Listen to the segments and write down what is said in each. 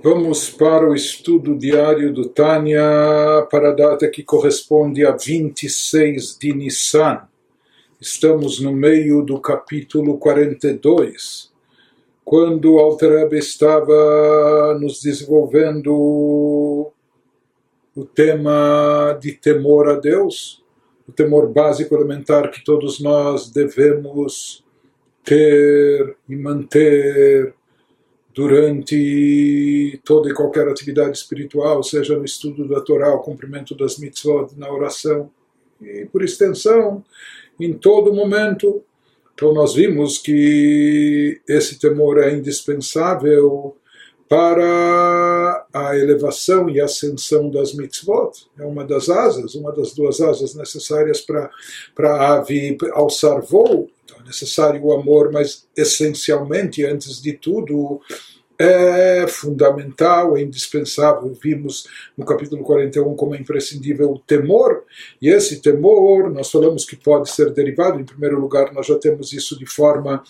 Vamos para o estudo diário do Tânia para a data que corresponde a 26 de Nissan. Estamos no meio do capítulo 42, quando Alter estava nos desenvolvendo o tema de temor a Deus, o temor básico elementar que todos nós devemos ter e manter durante toda e qualquer atividade espiritual, seja no estudo da Torá, o cumprimento das mitzvot, na oração e, por extensão, em todo momento. Então, nós vimos que esse temor é indispensável para a elevação e ascensão das mitzvot. É uma das asas, uma das duas asas necessárias para a ave alçar voo. Necessário o amor, mas essencialmente, antes de tudo, é fundamental, é indispensável. Vimos no capítulo 41 como é imprescindível o temor, e esse temor, nós falamos que pode ser derivado, em primeiro lugar, nós já temos isso de forma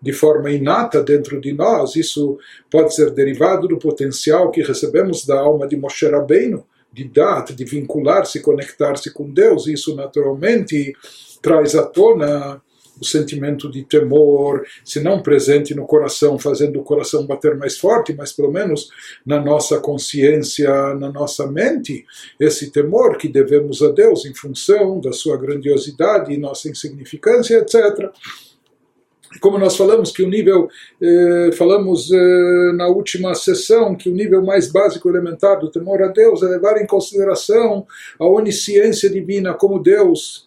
de forma inata dentro de nós, isso pode ser derivado do potencial que recebemos da alma de Moshe Rabbeinu, de dat, de vincular-se, conectar-se com Deus, isso naturalmente traz à tona o sentimento de temor, se não presente no coração, fazendo o coração bater mais forte, mas pelo menos na nossa consciência, na nossa mente, esse temor que devemos a Deus em função da sua grandiosidade e nossa insignificância, etc como nós falamos que o nível, eh, falamos eh, na última sessão, que o nível mais básico elementar do temor a Deus é levar em consideração a onisciência divina, como Deus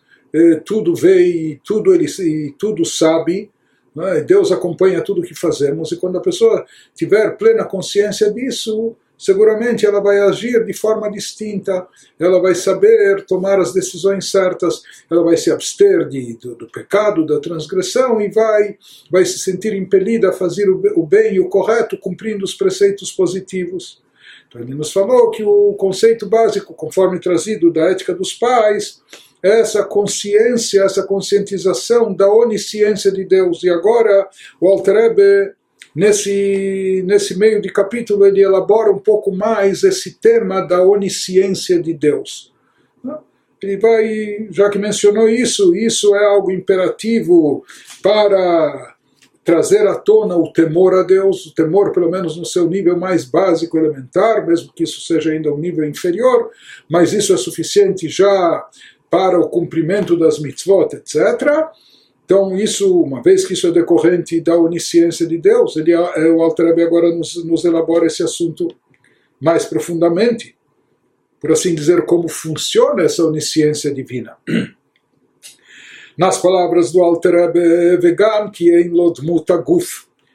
tudo vê e tudo, ele, e tudo sabe, é? Deus acompanha tudo o que fazemos, e quando a pessoa tiver plena consciência disso, seguramente ela vai agir de forma distinta, ela vai saber tomar as decisões certas, ela vai se abster de, do, do pecado, da transgressão e vai, vai se sentir impelida a fazer o, o bem e o correto, cumprindo os preceitos positivos. Então ele nos falou que o conceito básico, conforme trazido da ética dos pais, essa consciência, essa conscientização da onisciência de Deus. E agora o Alter nesse, nesse meio de capítulo, ele elabora um pouco mais esse tema da onisciência de Deus. Ele vai, já que mencionou isso, isso é algo imperativo para trazer à tona o temor a Deus, o temor pelo menos no seu nível mais básico, elementar, mesmo que isso seja ainda um nível inferior, mas isso é suficiente já para o cumprimento das mitzvot, etc. Então, isso, uma vez que isso é decorrente da onisciência de Deus, ele, é, o Altarebbe agora nos, nos elabora esse assunto mais profundamente, por assim dizer, como funciona essa onisciência divina. Nas palavras do Altarebbe, vegan que é em muta guf,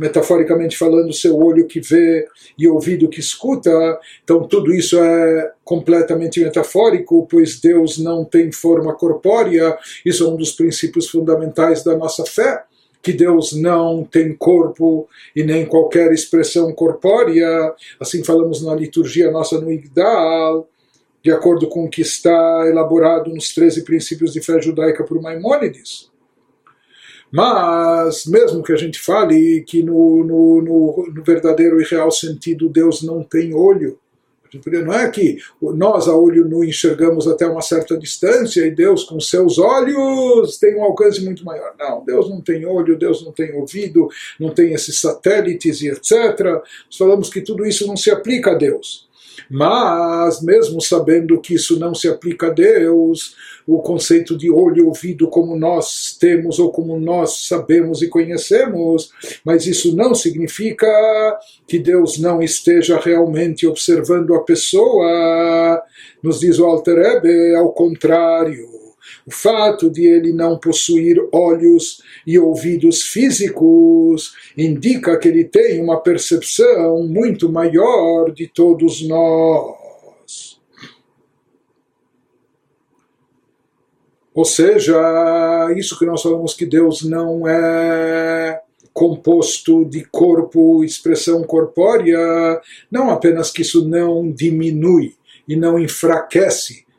metaforicamente falando, seu olho que vê e ouvido que escuta, então tudo isso é completamente metafórico, pois Deus não tem forma corpórea, isso é um dos princípios fundamentais da nossa fé que Deus não tem corpo e nem qualquer expressão corpórea, assim falamos na liturgia nossa no Igdal, de acordo com o que está elaborado nos 13 princípios de fé judaica por Maimônides. Mas, mesmo que a gente fale que no, no, no, no verdadeiro e real sentido Deus não tem olho, não é que nós a olho nu enxergamos até uma certa distância e Deus com seus olhos tem um alcance muito maior. Não, Deus não tem olho, Deus não tem ouvido, não tem esses satélites e etc. Nós falamos que tudo isso não se aplica a Deus. Mas, mesmo sabendo que isso não se aplica a Deus, o conceito de olho e ouvido como nós temos ou como nós sabemos e conhecemos, mas isso não significa que Deus não esteja realmente observando a pessoa. Nos diz o Alter Ebe, ao contrário. O fato de ele não possuir olhos e ouvidos físicos indica que ele tem uma percepção muito maior de todos nós. Ou seja, isso que nós falamos que Deus não é composto de corpo, expressão corpórea, não apenas que isso não diminui e não enfraquece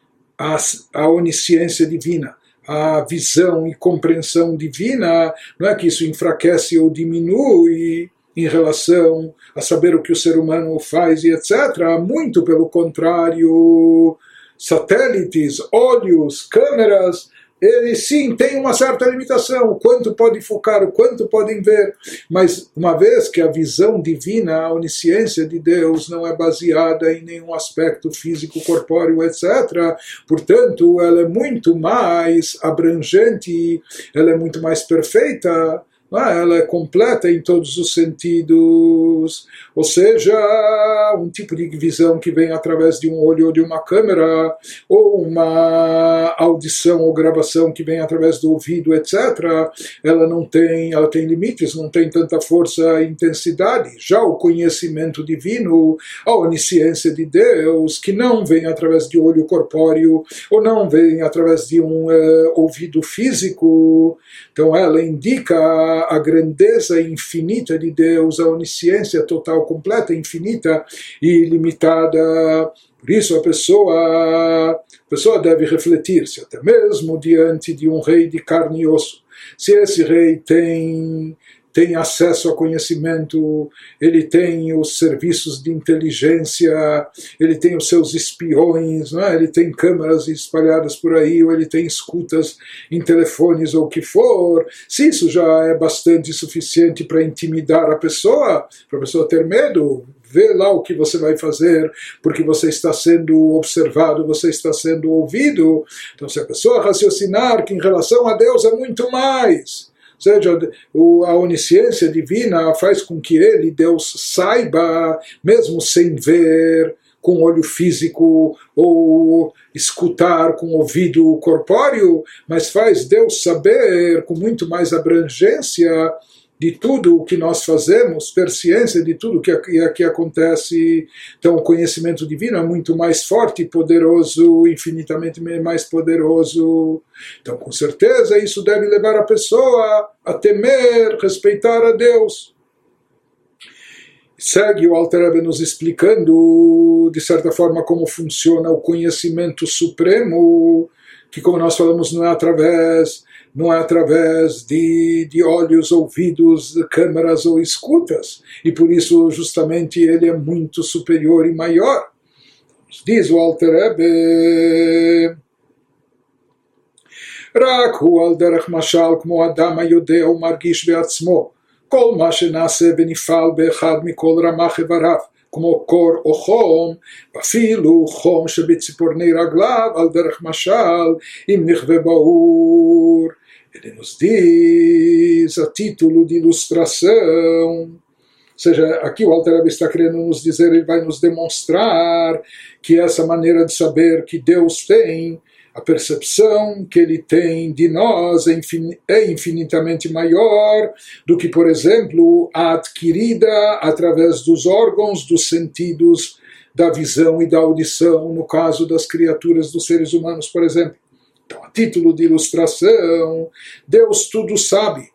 a, a onisciência divina, a visão e compreensão divina, não é que isso enfraquece ou diminui em relação a saber o que o ser humano faz e etc. Muito pelo contrário, satélites, olhos, câmeras ele sim tem uma certa limitação, o quanto pode focar, o quanto podem ver, mas uma vez que a visão divina, a onisciência de Deus não é baseada em nenhum aspecto físico, corpóreo, etc., portanto, ela é muito mais abrangente, ela é muito mais perfeita, ah, ela é completa em todos os sentidos, ou seja, um tipo de visão que vem através de um olho ou de uma câmera, ou uma audição ou gravação que vem através do ouvido, etc. Ela não tem, ela tem limites, não tem tanta força e intensidade. Já o conhecimento divino, a onisciência de Deus, que não vem através de olho corpóreo, ou não vem através de um uh, ouvido físico, então ela indica a grandeza infinita de Deus, a onisciência total, completa, infinita e ilimitada. Por isso a pessoa, a pessoa deve refletir-se até mesmo diante de um rei de carne e osso. Se esse rei tem tem acesso a conhecimento, ele tem os serviços de inteligência, ele tem os seus espiões, é? ele tem câmeras espalhadas por aí, ou ele tem escutas em telefones ou o que for. Se isso já é bastante suficiente para intimidar a pessoa, para a pessoa ter medo, vê lá o que você vai fazer, porque você está sendo observado, você está sendo ouvido. Então, se a pessoa raciocinar que em relação a Deus é muito mais seja, a onisciência divina faz com que ele, Deus, saiba, mesmo sem ver, com olho físico ou escutar com ouvido corpóreo, mas faz Deus saber com muito mais abrangência de tudo o que nós fazemos, ter ciência de tudo o que aqui acontece. Então, o conhecimento divino é muito mais forte, poderoso, infinitamente mais poderoso. Então, com certeza, isso deve levar a pessoa a temer, respeitar a Deus. Segue o Alter nos explicando, de certa forma, como funciona o conhecimento supremo, que, como nós falamos, não é através não é através de, de olhos, ouvidos, câmeras ou escutas, e por isso justamente ele é muito superior e maior. Diz o Alter Rebbe, רק הוא על דרך משל כמו אדם היודע ומרגיש בעצמו כל מה שנעשה ונפעל באחד מכל רמ"ח איבריו כמו קור או חום, ואפילו חום שבציפורני רגליו על דרך משל אם נכווה באור ele nos diz a título de ilustração, ou seja, aqui o Alter está querendo nos dizer, ele vai nos demonstrar que essa maneira de saber que Deus tem, a percepção que ele tem de nós é, é infinitamente maior do que, por exemplo, a adquirida através dos órgãos, dos sentidos, da visão e da audição, no caso das criaturas dos seres humanos, por exemplo. Então, a título de ilustração, Deus tudo sabe.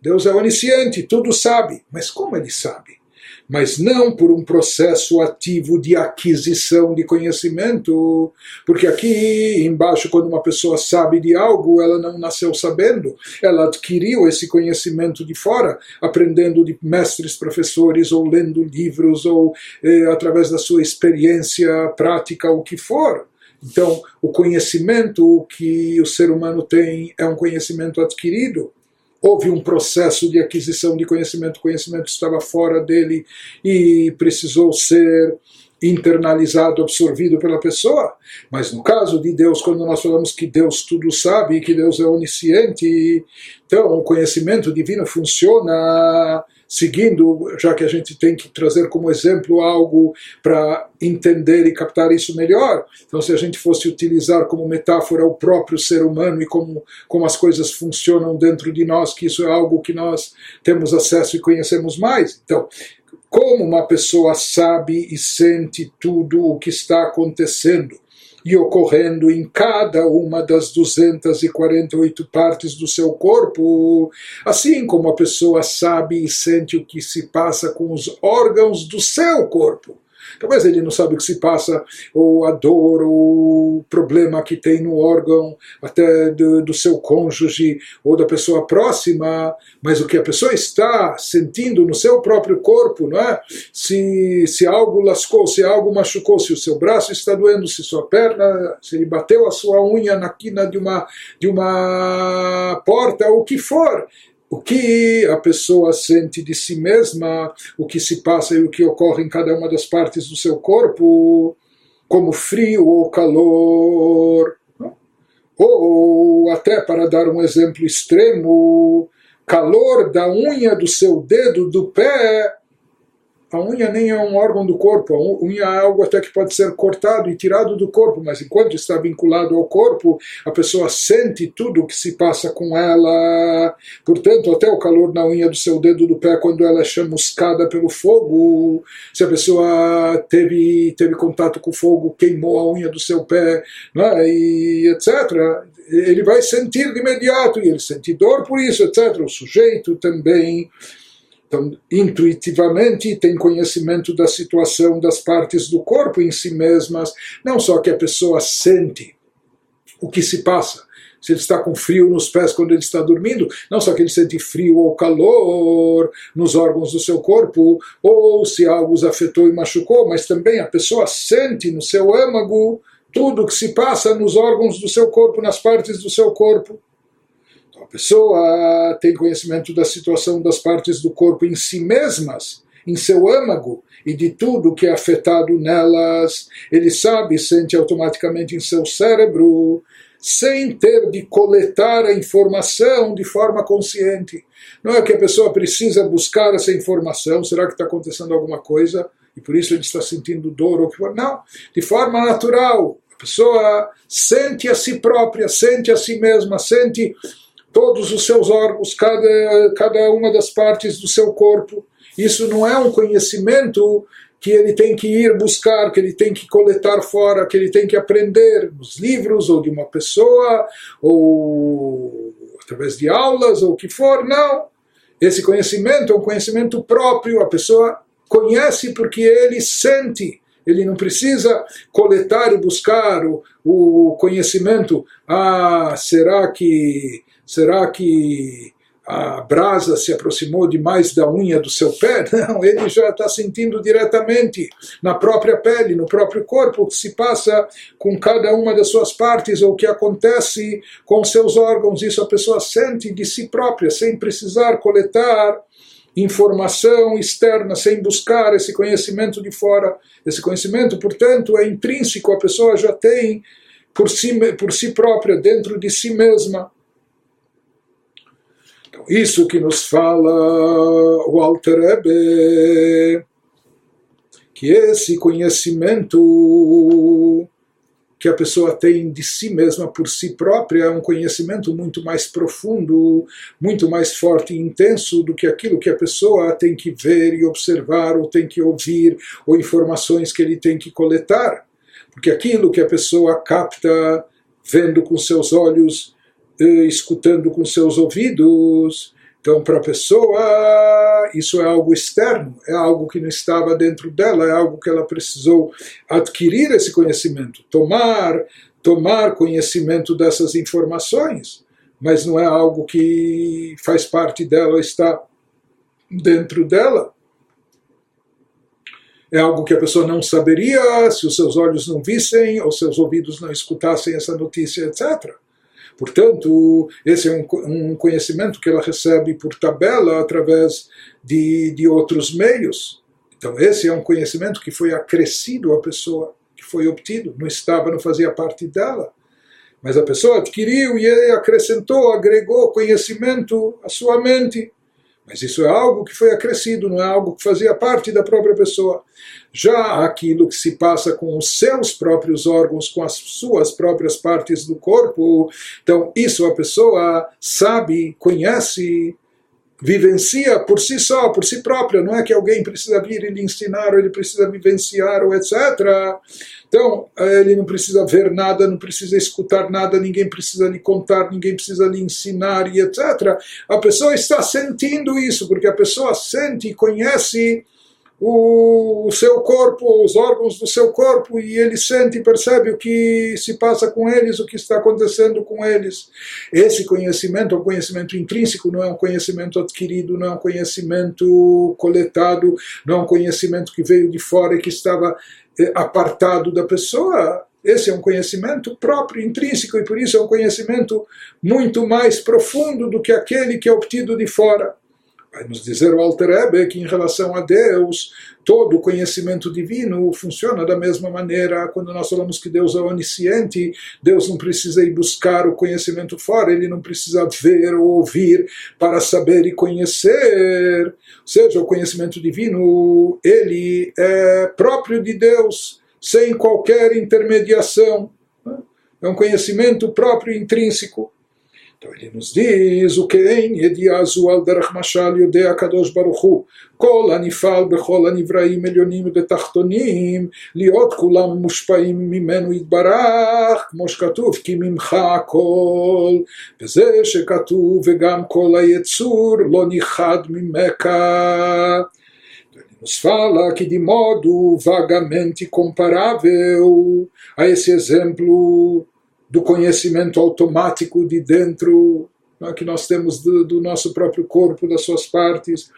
Deus é onisciente, tudo sabe. Mas como ele sabe? Mas não por um processo ativo de aquisição de conhecimento, porque aqui embaixo, quando uma pessoa sabe de algo, ela não nasceu sabendo, ela adquiriu esse conhecimento de fora, aprendendo de mestres, professores, ou lendo livros, ou eh, através da sua experiência prática, o que for. Então, o conhecimento que o ser humano tem é um conhecimento adquirido. Houve um processo de aquisição de conhecimento, o conhecimento estava fora dele e precisou ser internalizado, absorvido pela pessoa. Mas no caso de Deus, quando nós falamos que Deus tudo sabe, que Deus é onisciente, então o conhecimento divino funciona seguindo, já que a gente tem que trazer como exemplo algo para entender e captar isso melhor. Então, se a gente fosse utilizar como metáfora o próprio ser humano e como, como as coisas funcionam dentro de nós, que isso é algo que nós temos acesso e conhecemos mais. Então, como uma pessoa sabe e sente tudo o que está acontecendo e ocorrendo em cada uma das 248 partes do seu corpo, assim como a pessoa sabe e sente o que se passa com os órgãos do seu corpo. Talvez ele não sabe o que se passa, ou a dor, ou o problema que tem no órgão, até do, do seu cônjuge ou da pessoa próxima, mas o que a pessoa está sentindo no seu próprio corpo, não é? Se, se algo lascou, se algo machucou, se o seu braço está doendo, se sua perna, se ele bateu a sua unha na quina de uma, de uma porta, o que for, o que a pessoa sente de si mesma, o que se passa e o que ocorre em cada uma das partes do seu corpo, como frio ou calor. Ou, até para dar um exemplo extremo, calor da unha do seu dedo do pé a unha nem é um órgão do corpo, a unha é algo até que pode ser cortado e tirado do corpo, mas enquanto está vinculado ao corpo, a pessoa sente tudo o que se passa com ela. Portanto, até o calor na unha do seu dedo do pé quando ela é chamuscada pelo fogo, se a pessoa teve, teve contato com o fogo, queimou a unha do seu pé, né, e etc ele vai sentir de imediato, e ele sente dor por isso, etc. O sujeito também então, intuitivamente tem conhecimento da situação das partes do corpo em si mesmas, não só que a pessoa sente o que se passa, se ele está com frio nos pés quando ele está dormindo, não só que ele sente frio ou calor nos órgãos do seu corpo, ou se algo os afetou e machucou, mas também a pessoa sente no seu âmago tudo o que se passa nos órgãos do seu corpo, nas partes do seu corpo pessoa tem conhecimento da situação das partes do corpo em si mesmas, em seu âmago, e de tudo que é afetado nelas, ele sabe, sente automaticamente em seu cérebro, sem ter de coletar a informação de forma consciente. Não é que a pessoa precisa buscar essa informação, será que está acontecendo alguma coisa e por isso ele está sentindo dor ou que for. Não, de forma natural. A pessoa sente a si própria, sente a si mesma, sente todos os seus órgãos, cada, cada uma das partes do seu corpo. Isso não é um conhecimento que ele tem que ir buscar, que ele tem que coletar fora, que ele tem que aprender nos livros ou de uma pessoa, ou através de aulas, ou o que for. Não. Esse conhecimento é um conhecimento próprio, a pessoa conhece porque ele sente. Ele não precisa coletar e buscar o, o conhecimento. Ah, será que Será que a brasa se aproximou demais da unha do seu pé? Não, ele já está sentindo diretamente na própria pele, no próprio corpo, o que se passa com cada uma das suas partes ou o que acontece com seus órgãos. Isso a pessoa sente de si própria, sem precisar coletar informação externa, sem buscar esse conhecimento de fora. Esse conhecimento, portanto, é intrínseco, a pessoa já tem por si, por si própria, dentro de si mesma. Então, isso que nos fala o Alter Rebbe, que esse conhecimento que a pessoa tem de si mesma por si própria é um conhecimento muito mais profundo, muito mais forte e intenso do que aquilo que a pessoa tem que ver e observar, ou tem que ouvir, ou informações que ele tem que coletar. Porque aquilo que a pessoa capta vendo com seus olhos escutando com seus ouvidos. Então, para a pessoa, isso é algo externo, é algo que não estava dentro dela, é algo que ela precisou adquirir esse conhecimento, tomar, tomar conhecimento dessas informações, mas não é algo que faz parte dela, está dentro dela. É algo que a pessoa não saberia se os seus olhos não vissem ou seus ouvidos não escutassem essa notícia, etc. Portanto, esse é um, um conhecimento que ela recebe por tabela através de, de outros meios. Então, esse é um conhecimento que foi acrescido à pessoa, que foi obtido, não estava, não fazia parte dela. Mas a pessoa adquiriu e acrescentou, agregou conhecimento à sua mente. Mas isso é algo que foi acrescido, não é algo que fazia parte da própria pessoa. Já aquilo que se passa com os seus próprios órgãos, com as suas próprias partes do corpo, então isso a pessoa sabe, conhece vivencia por si só, por si própria, não é que alguém precisa vir e lhe ensinar, ou ele precisa vivenciar, ou etc. Então, ele não precisa ver nada, não precisa escutar nada, ninguém precisa lhe contar, ninguém precisa lhe ensinar, e etc. A pessoa está sentindo isso, porque a pessoa sente e conhece o, seu corpo, os órgãos do seu corpo, e ele sente e percebe o que se passa com eles, o que está acontecendo com eles. Esse conhecimento é um conhecimento intrínseco, não é um conhecimento adquirido, não é um conhecimento coletado, não é um conhecimento que veio de fora e que estava eh, apartado da pessoa. Esse é um conhecimento próprio, intrínseco, e por isso é um conhecimento muito mais profundo do que aquele que é obtido de fora. Vai nos dizer o Alter Ebe que em relação a Deus, todo o conhecimento divino funciona da mesma maneira. Quando nós falamos que Deus é onisciente, Deus não precisa ir buscar o conhecimento fora, ele não precisa ver ou ouvir para saber e conhecer. Ou seja, o conhecimento divino, ele é próprio de Deus, sem qualquer intermediação. É um conhecimento próprio intrínseco. Então ele nos diz o que em Ediazu al derech mashal יודע הקדוש ברוך הוא כל הנפעל בכל הנבראים עליונים ותחתונים להיות כולם מושפעים ממנו יתברך כמו שכתוב כי ממך הכל וזה שכתוב וגם כל היצור לא ניחד ממך nos fala que de modo vagamente comparável a esse exemplo do conhecimento automático de dentro é, que nós temos do, do, nosso próprio corpo, das suas partes.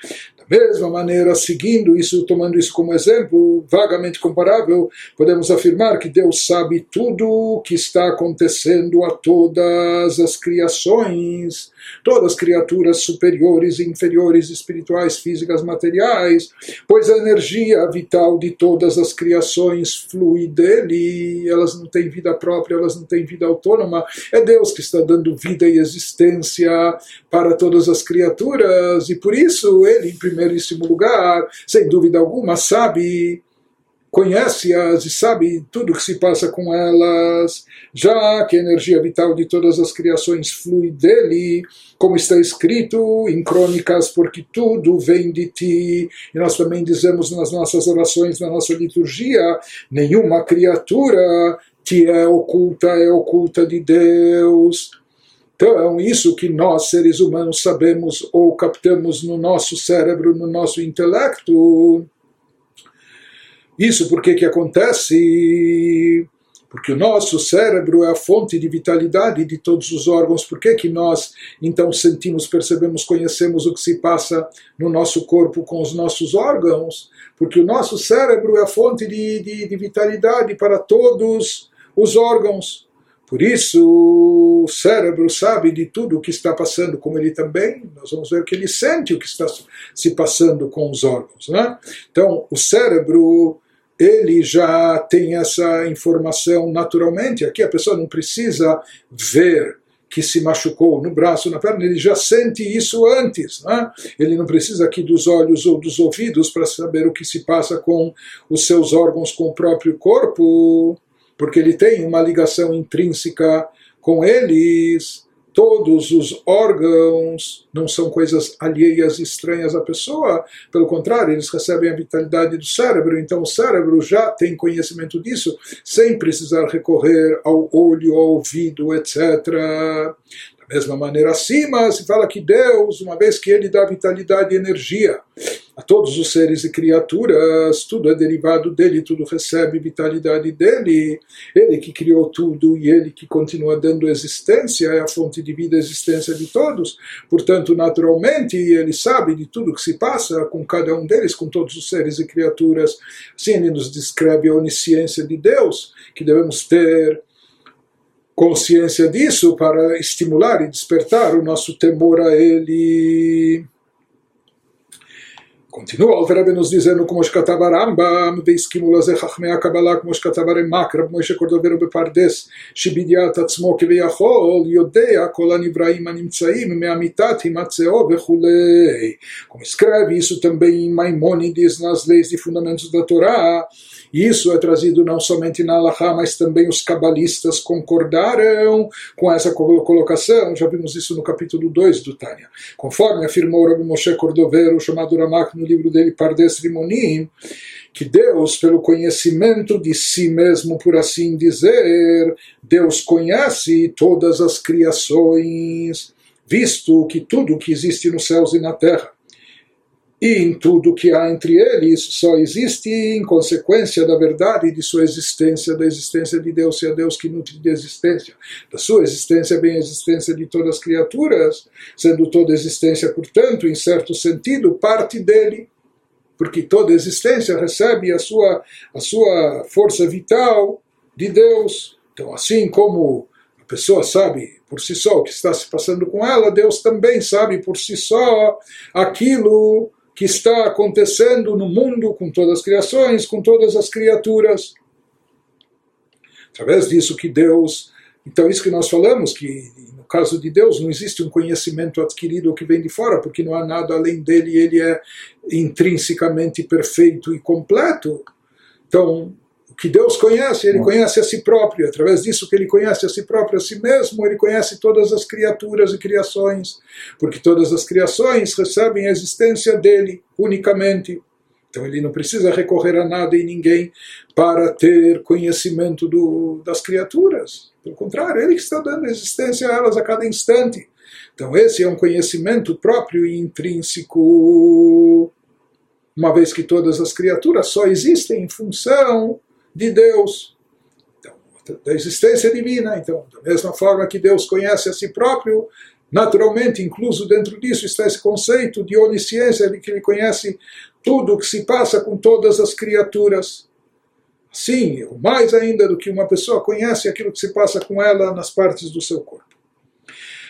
Da mesma maneira, seguindo isso, tomando isso como exemplo, vagamente comparável, podemos afirmar que Deus sabe tudo o que está acontecendo a todas as criações todas as criaturas superiores e inferiores, espirituais, físicas, materiais, pois a energia vital de todas as criações flui dele, elas não têm vida própria, elas não têm vida autônoma, é Deus que está dando vida e existência para todas as criaturas, e por isso ele, em primeiríssimo lugar, sem dúvida alguma, sabe conhece-as e sabe tudo o que se passa com elas, já que a energia vital de todas as criações flui dele, como está escrito em crônicas, porque tudo vem de ti. E nós também dizemos nas nossas orações, na nossa liturgia, nenhuma criatura que é oculta é oculta de Deus. Então, isso que nós, seres humanos, sabemos ou captamos no nosso cérebro, no nosso intelecto, isso por que acontece? Porque o nosso cérebro é a fonte de vitalidade de todos os órgãos. Por que, que nós então sentimos, percebemos, conhecemos o que se passa no nosso corpo com os nossos órgãos? Porque o nosso cérebro é a fonte de, de, de vitalidade para todos os órgãos. Por isso, o cérebro sabe de tudo o que está passando, como ele também, nós vamos ver que ele sente o que está se passando com os órgãos. Né? Então, o cérebro ele já tem essa informação naturalmente. Aqui a pessoa não precisa ver que se machucou no braço, na perna, ele já sente isso antes. Né? Ele não precisa aqui dos olhos ou dos ouvidos para saber o que se passa com os seus órgãos, com o próprio corpo, porque ele tem uma ligação intrínseca com eles. Todos os órgãos não são coisas alheias, estranhas à pessoa, pelo contrário, eles recebem a vitalidade do cérebro, então o cérebro já tem conhecimento disso, sem precisar recorrer ao olho, ao ouvido, etc. Da mesma maneira, acima se fala que Deus, uma vez que Ele dá vitalidade e energia a todos os seres e criaturas, tudo é derivado dele, tudo recebe vitalidade dele, ele que criou tudo e ele que continua dando existência, é a fonte de vida e existência de todos, portanto, naturalmente, ele sabe de tudo que se passa com cada um deles, com todos os seres e criaturas. Assim, ele nos descreve a onisciência de Deus, que devemos ter consciência disso para estimular e despertar o nosso temor a Ele. Continua o Alter nos dizendo como שכתב הרמב"ם והסכימו לזה חכמי הקבלה כמו שכתב הרמ"ק רב משה קורדוברו בפרדס שבידיעת עצמו כביכול יודע כל הנבראים הנמצאים מהמיתת הימצאו וכולי. Como escreve isso também em Maimônides nas leis de fundamentos da Torá e isso é trazido não somente na Allahá, mas também os cabalistas concordaram com essa colocação. Já vimos isso no capítulo 2 do Tânia. Conforme afirmou Rabbi Moshe Cordovero, chamado Ramak, no livro dele Pardes Rimonim, que Deus, pelo conhecimento de si mesmo, por assim dizer, Deus conhece todas as criações, visto que tudo que existe nos céus e na terra e em tudo que há entre eles só existe em consequência da verdade de sua existência, da existência de Deus, se é Deus que nutre de existência, da sua existência, bem a existência de todas as criaturas, sendo toda existência, portanto, em certo sentido, parte dele, porque toda existência recebe a sua, a sua força vital de Deus. Então, assim como a pessoa sabe por si só o que está se passando com ela, Deus também sabe por si só aquilo que está acontecendo no mundo com todas as criações, com todas as criaturas. Através disso que Deus. Então, isso que nós falamos, que no caso de Deus não existe um conhecimento adquirido que vem de fora, porque não há nada além dele, ele é intrinsecamente perfeito e completo. Então, o que Deus conhece, ele conhece a si próprio. Através disso que ele conhece a si próprio, a si mesmo, ele conhece todas as criaturas e criações, porque todas as criações recebem a existência dele unicamente. Então ele não precisa recorrer a nada e ninguém para ter conhecimento do, das criaturas. Pelo contrário, ele está dando existência a elas a cada instante. Então esse é um conhecimento próprio e intrínseco, uma vez que todas as criaturas só existem em função de Deus, então, da existência divina. Então, da mesma forma que Deus conhece a si próprio, naturalmente, incluso dentro disso está esse conceito de onisciência, de que ele conhece tudo o que se passa com todas as criaturas. Sim, mais ainda do que uma pessoa conhece aquilo que se passa com ela nas partes do seu corpo.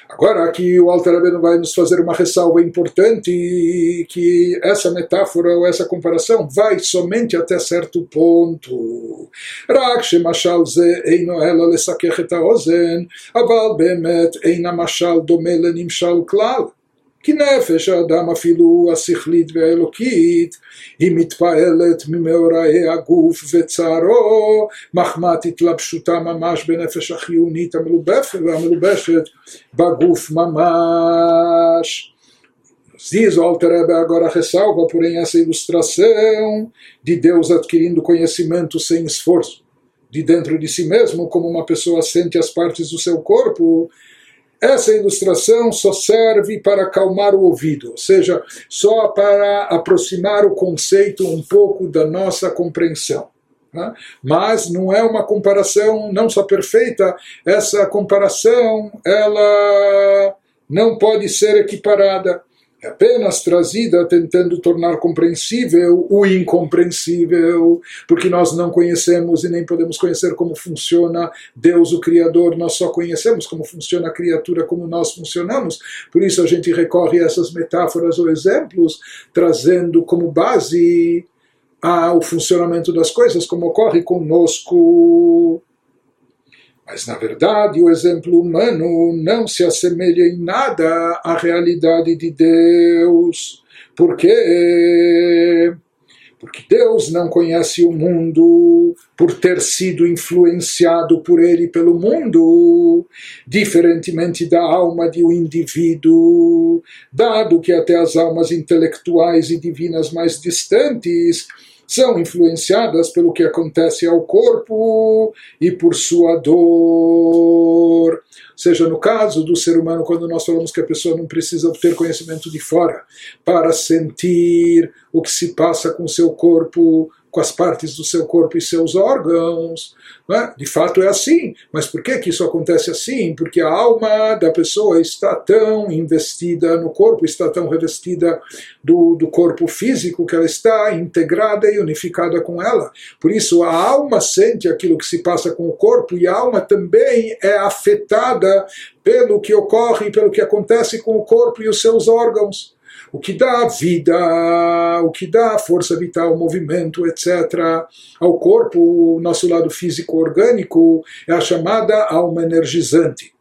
Agora aqui o Alter Rabbeinu vai nos fazer uma ressalva importante que essa metáfora ou essa comparação vai somente até certo ponto. רק שמשל זה אינו אלא לסכך את האוזן, אבל באמת אין המשל דומה לנמשל כלל. כי נפש האדם אפילו השכלית והאלוקית היא מתפעלת ממאורעי הגוף וצערו מחמת התלבשותה ממש בנפש החיונית המלובשת בגוף ממש. Diz o Alter agora ressalva, porém, essa ilustração de Deus adquirindo conhecimento sem esforço, de dentro de si mesmo, como uma pessoa sente as partes do seu corpo, essa ilustração só serve para acalmar o ouvido, ou seja, só para aproximar o conceito um pouco da nossa compreensão. Né? Mas não é uma comparação não só perfeita, essa comparação ela não pode ser equiparada é apenas trazida tentando tornar compreensível o incompreensível, porque nós não conhecemos e nem podemos conhecer como funciona Deus, o Criador, nós só conhecemos como funciona a criatura, como nós funcionamos, por isso a gente recorre a essas metáforas ou exemplos, trazendo como base o funcionamento das coisas, como ocorre conosco. Mas, na verdade, o exemplo humano não se assemelha em nada à realidade de Deus. Por quê? Porque Deus não conhece o mundo por ter sido influenciado por ele pelo mundo, diferentemente da alma de um indivíduo, dado que até as almas intelectuais e divinas mais distantes são influenciadas pelo que acontece ao corpo e por sua dor. Seja no caso do ser humano, quando nós falamos que a pessoa não precisa ter conhecimento de fora para sentir o que se passa com seu corpo, com as partes do seu corpo e seus órgãos. É? De fato é assim. Mas por que, que isso acontece assim? Porque a alma da pessoa está tão investida no corpo, está tão revestida do, do corpo físico, que ela está integrada e unificada com ela. Por isso a alma sente aquilo que se passa com o corpo e a alma também é afetada pelo que ocorre, pelo que acontece com o corpo e os seus órgãos. O que dá vida, o que dá força vital, movimento, etc., ao corpo, o nosso lado físico orgânico, é a chamada alma energizante.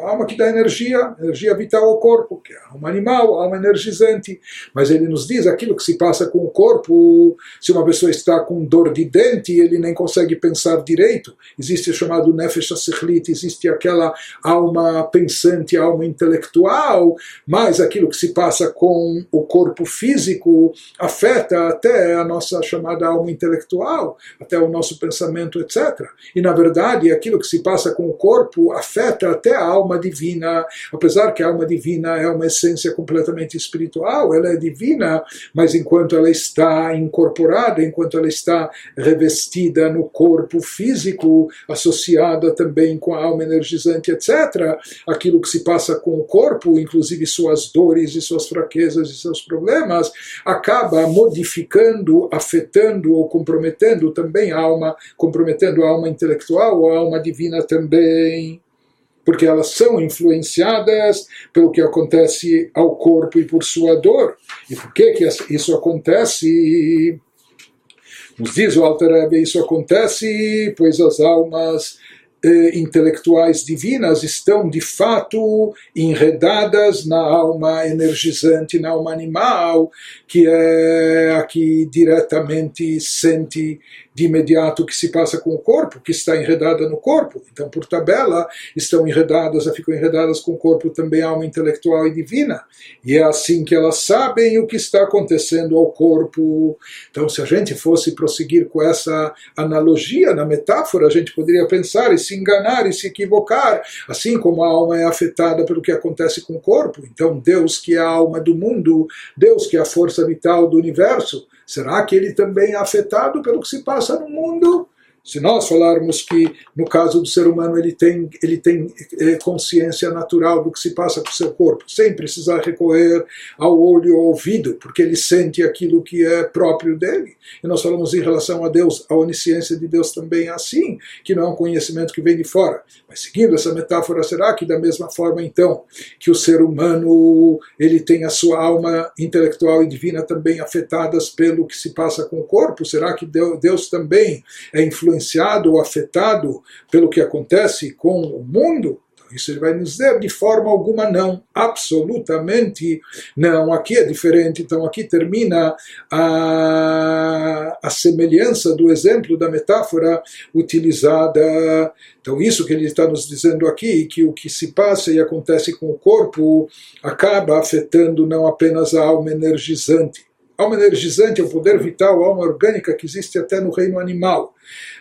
A alma que dá energia, energia vital ao corpo, que é a alma animal, alma energizante. Mas ele nos diz aquilo que se passa com o corpo. Se uma pessoa está com dor de dente, ele nem consegue pensar direito. Existe o chamado nefesh asichlit, existe aquela alma pensante, alma intelectual, mas aquilo que se passa com o corpo físico afeta até a nossa chamada alma intelectual, até o nosso pensamento, etc. E na verdade, aquilo que se passa com o corpo afeta até a alma alma divina, apesar que a alma divina é uma essência completamente espiritual, ela é divina, mas enquanto ela está incorporada, enquanto ela está revestida no corpo físico, associada também com a alma energizante, etc., aquilo que se passa com o corpo, inclusive suas dores e suas fraquezas e seus problemas, acaba modificando, afetando ou comprometendo também a alma, comprometendo a alma intelectual ou a alma divina também porque elas são influenciadas pelo que acontece ao corpo e por sua dor. E por que, que isso acontece? Nos diz o Alter isso acontece pois as almas eh, intelectuais divinas estão de fato enredadas na alma energizante, na alma animal, que é a que diretamente sente de imediato o que se passa com o corpo, que está enredada no corpo. Então, por tabela, estão enredadas, ficam enredadas com o corpo também a alma intelectual e divina. E é assim que elas sabem o que está acontecendo ao corpo. Então, se a gente fosse prosseguir com essa analogia, na metáfora, a gente poderia pensar e se enganar e se equivocar, assim como a alma é afetada pelo que acontece com o corpo. Então, Deus, que é a alma do mundo, Deus, que é a força vital do universo, será que ele também é afetado pelo que se passa no mundo? Se nós falarmos que, no caso do ser humano, ele tem, ele tem é, consciência natural do que se passa com o seu corpo, sem precisar recorrer ao olho ou ao ouvido, porque ele sente aquilo que é próprio dele. E nós falamos em relação a Deus, a onisciência de Deus também é assim, que não é um conhecimento que vem de fora. Mas seguindo essa metáfora, será que da mesma forma, então, que o ser humano ele tem a sua alma intelectual e divina também afetadas pelo que se passa com o corpo? Será que Deus também é influenciado influenciado ou afetado pelo que acontece com o mundo? Então, isso ele vai nos dizer de forma alguma não, absolutamente não. Aqui é diferente, então aqui termina a, a semelhança do exemplo da metáfora utilizada. Então, isso que ele está nos dizendo aqui, que o que se passa e acontece com o corpo acaba afetando não apenas a alma energizante. A alma energizante é o poder vital, a alma orgânica que existe até no reino animal.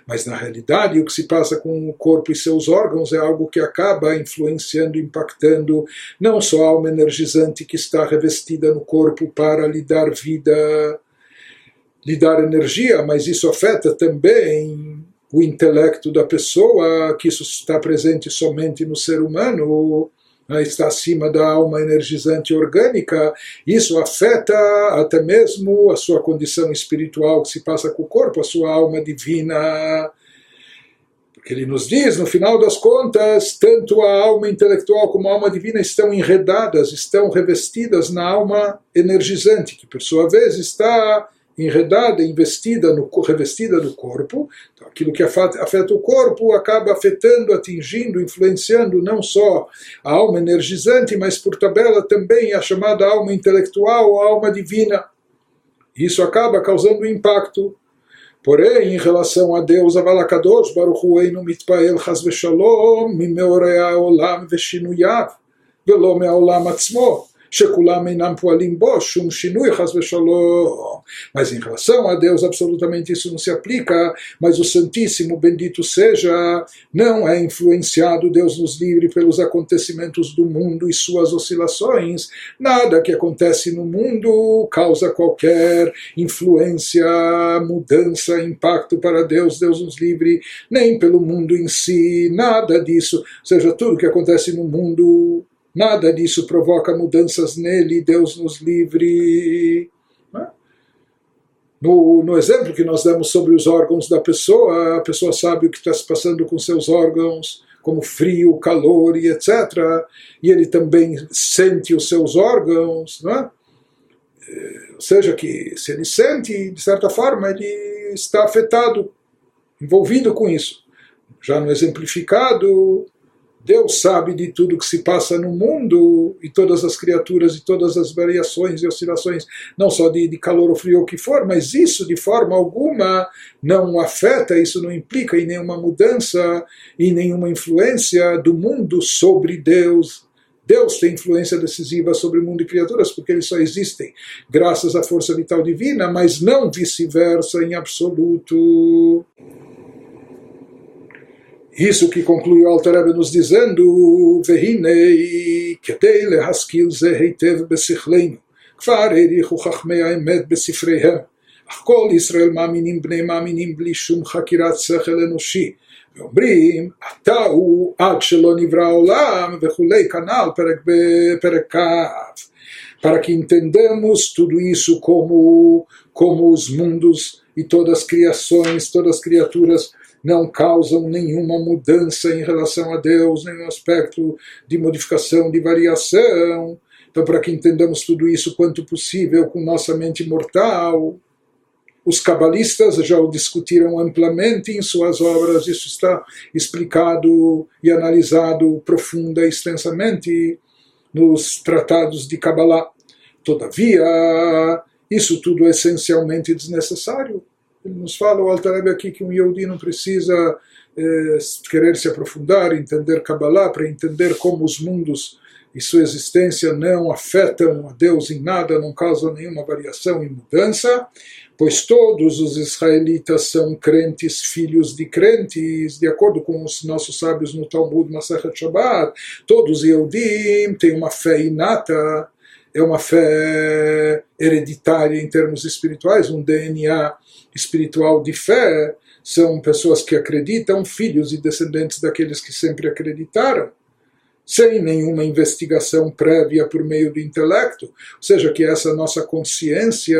Mas na realidade, o que se passa com o corpo e seus órgãos é algo que acaba influenciando, impactando não só a alma energizante que está revestida no corpo para lhe dar vida, lhe dar energia, mas isso afeta também o intelecto da pessoa, que isso está presente somente no ser humano né, está acima da alma energizante orgânica, isso afeta até mesmo a sua condição espiritual que se passa com o corpo, a sua alma divina. Porque ele nos diz, no final das contas, tanto a alma intelectual como a alma divina estão enredadas, estão revestidas na alma energizante, que por sua vez está enredada, investida no, revestida do corpo. Então, aquilo que afeta, o corpo acaba afetando, atingindo, influenciando não só a alma energizante, mas por tabela também a chamada alma intelectual, a alma divina. Isso acaba causando impacto. Porém, em relação a Deus, Avalakadosh, Baruch Hu Einu Mitpael Chaz Veshalom, Mimeorei Olam Veshinuyav, Velo Me'olam Atzmo. Mas em relação a Deus, absolutamente isso não se aplica, mas o Santíssimo, bendito seja, não é influenciado, Deus nos livre, pelos acontecimentos do mundo e suas oscilações. Nada que acontece no mundo causa qualquer influência, mudança, impacto para Deus, Deus nos livre, nem pelo mundo em si, nada disso. Ou seja, tudo que acontece no mundo Nada disso provoca mudanças nele, Deus nos livre. Né? No, no, exemplo que nós damos sobre os órgãos da pessoa, a pessoa sabe o que está se passando com seus órgãos, como frio, calor e etc. E ele também sente os seus órgãos. Né? ou seja, que se ele sente, de certa forma, ele está afetado, envolvido com isso. Já no exemplificado, Deus sabe de tudo que se passa no mundo e todas as criaturas e todas as variações e oscilações, não só de, de calor ou frio ou que for, mas isso de forma alguma não afeta, isso não implica em nenhuma mudança, em nenhuma influência do mundo sobre Deus. Deus tem influência decisiva sobre o mundo e criaturas, porque eles só existem graças à força vital divina, mas não vice-versa em absoluto. Isso que conclui o Alter Rebbe nos dizendo, והנה כדי להשכיל זה היטב בשכלנו, כבר העריכו חכמי האמת בספריהם, אך כל ישראל מאמינים בני מאמינים בלי שום חקירת שכל אנושי, ואומרים, אתה הוא עד שלא נברא העולם, וכולי, כנ"ל פרק, פרק כ'. Para que entendamos tudo isso como, como os mundos e todas as criações, todas as criaturas não causam nenhuma mudança em relação a Deus, nenhum aspecto de modificação, de variação. Então, para que entendamos tudo isso quanto possível com nossa mente mortal, os cabalistas já o discutiram amplamente em suas obras, isso está explicado e analisado profunda e extensamente nos tratados de Kabbalah. Todavia, isso tudo é essencialmente desnecessário. Nos fala, o Altareb aqui, que um Yehudi não precisa eh, querer se aprofundar, entender Kabbalah, para entender como os mundos e sua existência não afetam a Deus em nada, não causam nenhuma variação e mudança, pois todos os israelitas são crentes, filhos de crentes, de acordo com os nossos sábios no Talmud Masachet Shabbat, todos os Yehudim têm uma fé inata, é uma fé hereditária em termos espirituais, um DNA espiritual de fé, são pessoas que acreditam, filhos e descendentes daqueles que sempre acreditaram, sem nenhuma investigação prévia por meio do intelecto, ou seja, que essa nossa consciência